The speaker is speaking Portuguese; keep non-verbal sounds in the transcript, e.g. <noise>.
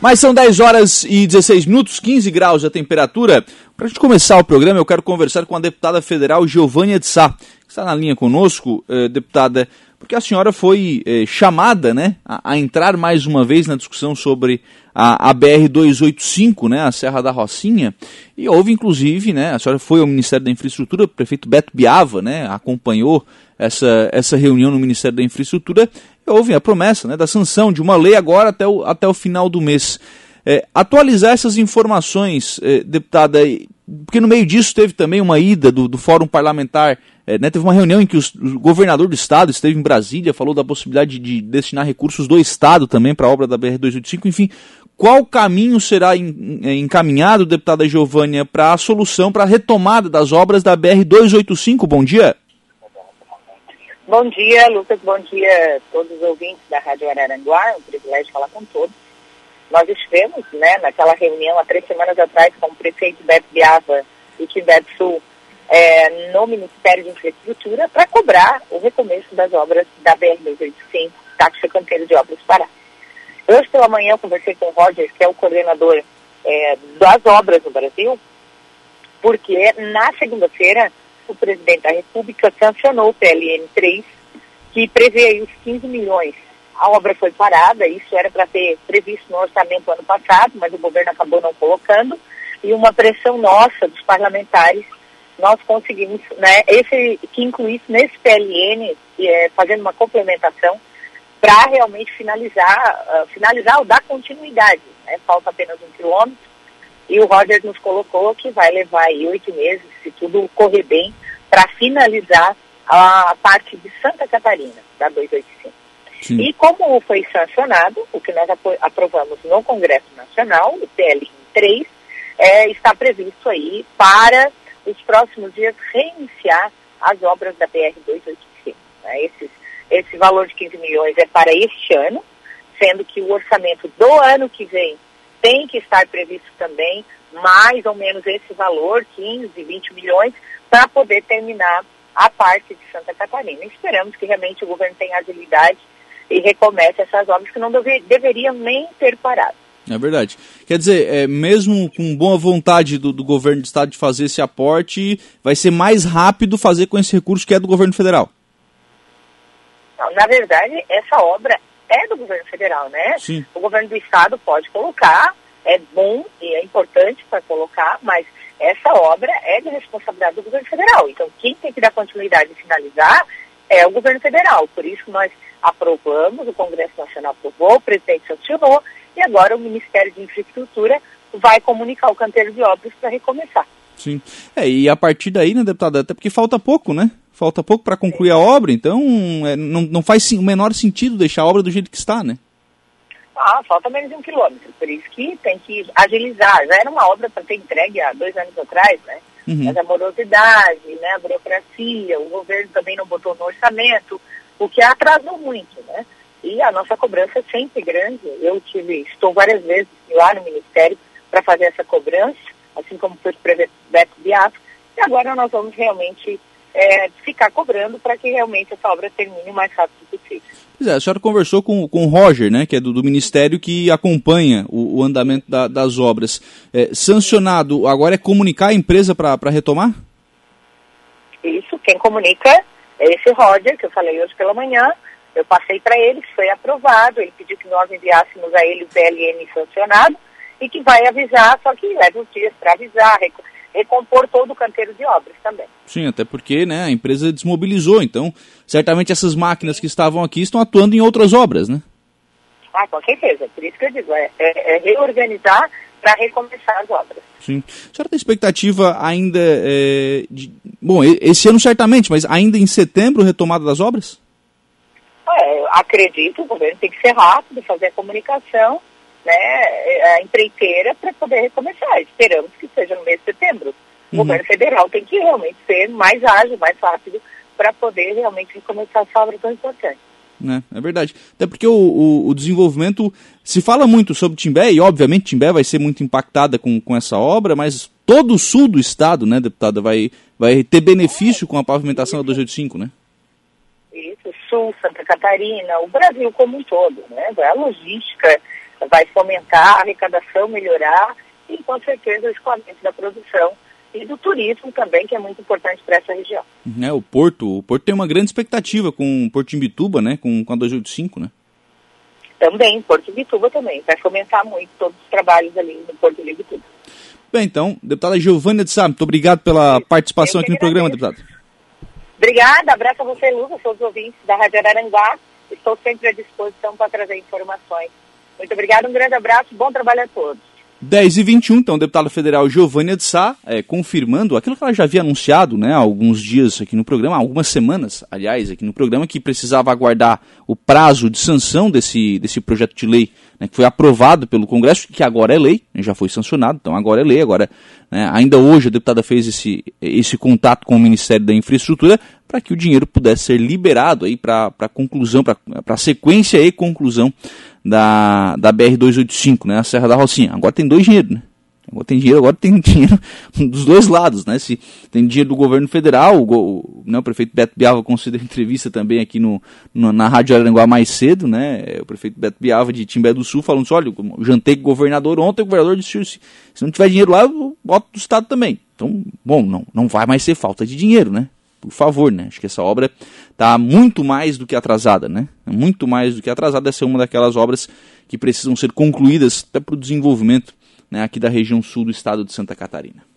Mas são 10 horas e 16 minutos, 15 graus a temperatura. Para a gente começar o programa, eu quero conversar com a deputada federal Giovânia de Sá, que está na linha conosco, eh, deputada, porque a senhora foi eh, chamada né, a, a, entrar mais uma vez na discussão sobre a, a BR-285, né, a Serra da Rocinha, e houve inclusive, né, a senhora foi ao Ministério da Infraestrutura, o prefeito Beto Biava né, acompanhou essa, essa reunião no Ministério da Infraestrutura, houve a promessa né, da sanção de uma lei agora até o, até o final do mês. É, atualizar essas informações, é, deputada, porque no meio disso teve também uma ida do, do Fórum Parlamentar, é, né, teve uma reunião em que os, o governador do estado esteve em Brasília, falou da possibilidade de, de destinar recursos do estado também para a obra da BR-285, enfim, qual caminho será é, encaminhado, deputada Giovânia, para a solução, para a retomada das obras da BR-285? Bom dia. Bom dia, Lucas. Bom dia a todos os ouvintes da Rádio Araranguá. É um privilégio falar com todos. Nós estivemos né, naquela reunião há três semanas atrás com o prefeito Beto Biava e Tibete Sul é, no Ministério de Infraestrutura para cobrar o recomeço das obras da BR-285, Táxi Canteiro de Obras Pará. Hoje pela manhã eu conversei com o Roger, que é o coordenador é, das obras no Brasil, porque na segunda-feira o presidente da República sancionou o PLN 3, que prevê os 15 milhões. A obra foi parada, isso era para ter previsto no orçamento ano passado, mas o governo acabou não colocando, e uma pressão nossa dos parlamentares, nós conseguimos, né, esse, que incluísse nesse PLN, é, fazendo uma complementação, para realmente finalizar, uh, finalizar ou dar continuidade. Né? Falta apenas um quilômetro, e o Roger nos colocou que vai levar aí oito meses, se tudo correr bem, para finalizar a parte de Santa Catarina, da 285. Sim. E como foi sancionado, o que nós aprovamos no Congresso Nacional, o PL 3, é, está previsto aí para os próximos dias reiniciar as obras da BR-285. Né? Esse, esse valor de 15 milhões é para este ano, sendo que o orçamento do ano que vem tem que estar previsto também mais ou menos esse valor, 15, 20 milhões, para poder terminar a parte de Santa Catarina. Esperamos que realmente o governo tenha agilidade e recomece essas obras que não deve, deveriam nem ter parado. É verdade. Quer dizer, é, mesmo com boa vontade do, do, governo do estado de fazer esse aporte, vai ser mais rápido fazer com esse recurso que é do governo federal? Não, na verdade, essa obra é do governo federal, né? Sim. O governo do estado pode colocar, é bom e é importante para colocar, mas essa obra é de responsabilidade do governo federal. Então, quem tem que dar continuidade e finalizar é o governo federal. Por isso, nós aprovamos, o Congresso Nacional aprovou, o presidente sancionou, e agora o Ministério de Infraestrutura vai comunicar o canteiro de obras para recomeçar. Sim. É, e a partir daí, né, deputada, até porque falta pouco, né? Falta pouco para concluir a obra, então é, não, não faz o menor sentido deixar a obra do jeito que está, né? Ah, falta menos de um quilômetro, por isso que tem que agilizar. Já era uma obra para ter entregue há dois anos atrás, né? Uhum. Mas a morosidade, né, a burocracia, o governo também não botou no orçamento, o que atrasou muito, né? E a nossa cobrança é sempre grande. Eu tive, estou várias vezes lá no Ministério para fazer essa cobrança, assim como foi o prefeito Beto Biafra, e agora nós vamos realmente é, ficar cobrando para que realmente essa obra termine o mais rápido possível. Pois é, a senhora conversou com, com o Roger, né, que é do, do Ministério que acompanha o, o andamento da, das obras. É, sancionado, agora é comunicar a empresa para retomar? Isso, quem comunica é esse Roger, que eu falei hoje pela manhã. Eu passei para ele, foi aprovado, ele pediu que nós enviássemos a ele o PLN sancionado e que vai avisar, só que leva uns dias para avisar, recompor todo o canteiro de obras também. Sim, até porque né, a empresa desmobilizou, então certamente essas máquinas que estavam aqui estão atuando em outras obras, né? Ah, com certeza, por isso que eu digo, é, é, é reorganizar para recomeçar as obras. Sim. A senhora tem expectativa ainda é, de... Bom, esse ano certamente, mas ainda em setembro retomada das obras? É, acredito, o governo tem que ser rápido, fazer a comunicação né, a empreiteira para poder recomeçar. Esperamos que seja no mês de setembro. O uhum. governo federal tem que realmente ser mais ágil, mais rápido, para poder realmente recomeçar essa obra tão importante. É, é verdade. Até porque o, o, o, desenvolvimento se fala muito sobre Timbé, e obviamente Timbé vai ser muito impactada com, com essa obra, mas todo o sul do estado, né, deputada, vai, vai ter benefício com a pavimentação da 285, né? Isso, sul, Santa Catarina, o Brasil como um todo, né? A logística vai fomentar a arrecadação, melhorar e, com certeza, o escoamento da produção e do turismo também, que é muito importante para essa região. É, o Porto, o Porto tem uma grande expectativa com o Porto Imbituba, né, com, com a 285, né? Também, Porto Imbituba também, vai fomentar muito todos os trabalhos ali no Porto Imbituba. Bem, então, deputada Giovânia de Sá, muito obrigado pela participação aqui no programa, deputada. Obrigada, abraço a você, Lucas, todos os ouvintes da Rádio Araranguá. Estou sempre à disposição para trazer informações. Muito obrigada, um grande abraço, bom trabalho a todos. 10 e 21, então, o deputado federal Giovânia de Sá, é, confirmando aquilo que ela já havia anunciado né, há alguns dias aqui no programa, algumas semanas, aliás, aqui no programa, que precisava aguardar o prazo de sanção desse, desse projeto de lei né, que foi aprovado pelo Congresso, que agora é lei, né, já foi sancionado, então agora é lei. Agora, né, ainda hoje a deputada fez esse, esse contato com o Ministério da Infraestrutura para que o dinheiro pudesse ser liberado para a conclusão, para a sequência e conclusão da, da BR-285, né, a Serra da Rocinha. Agora tem dois dinheiros, né? Agora tem dinheiro, agora tem <laughs> dinheiro dos dois lados, né? Se tem dinheiro do governo federal, o, né, o prefeito Beto Biava concedeu <laughs> entrevista também aqui no, no, na Rádio Aranguá mais cedo, né? O prefeito Beto Biava de Timbé do Sul falando assim, olha, eu jantei com o governador ontem, o governador disse, se, não tiver dinheiro lá, eu boto do estado também. Então, bom, não, não vai mais ser falta de dinheiro, né? Por favor, né? Acho que essa obra está muito mais do que atrasada, né? Muito mais do que atrasada. Essa é uma daquelas obras que precisam ser concluídas até para o desenvolvimento né, aqui da região sul do estado de Santa Catarina.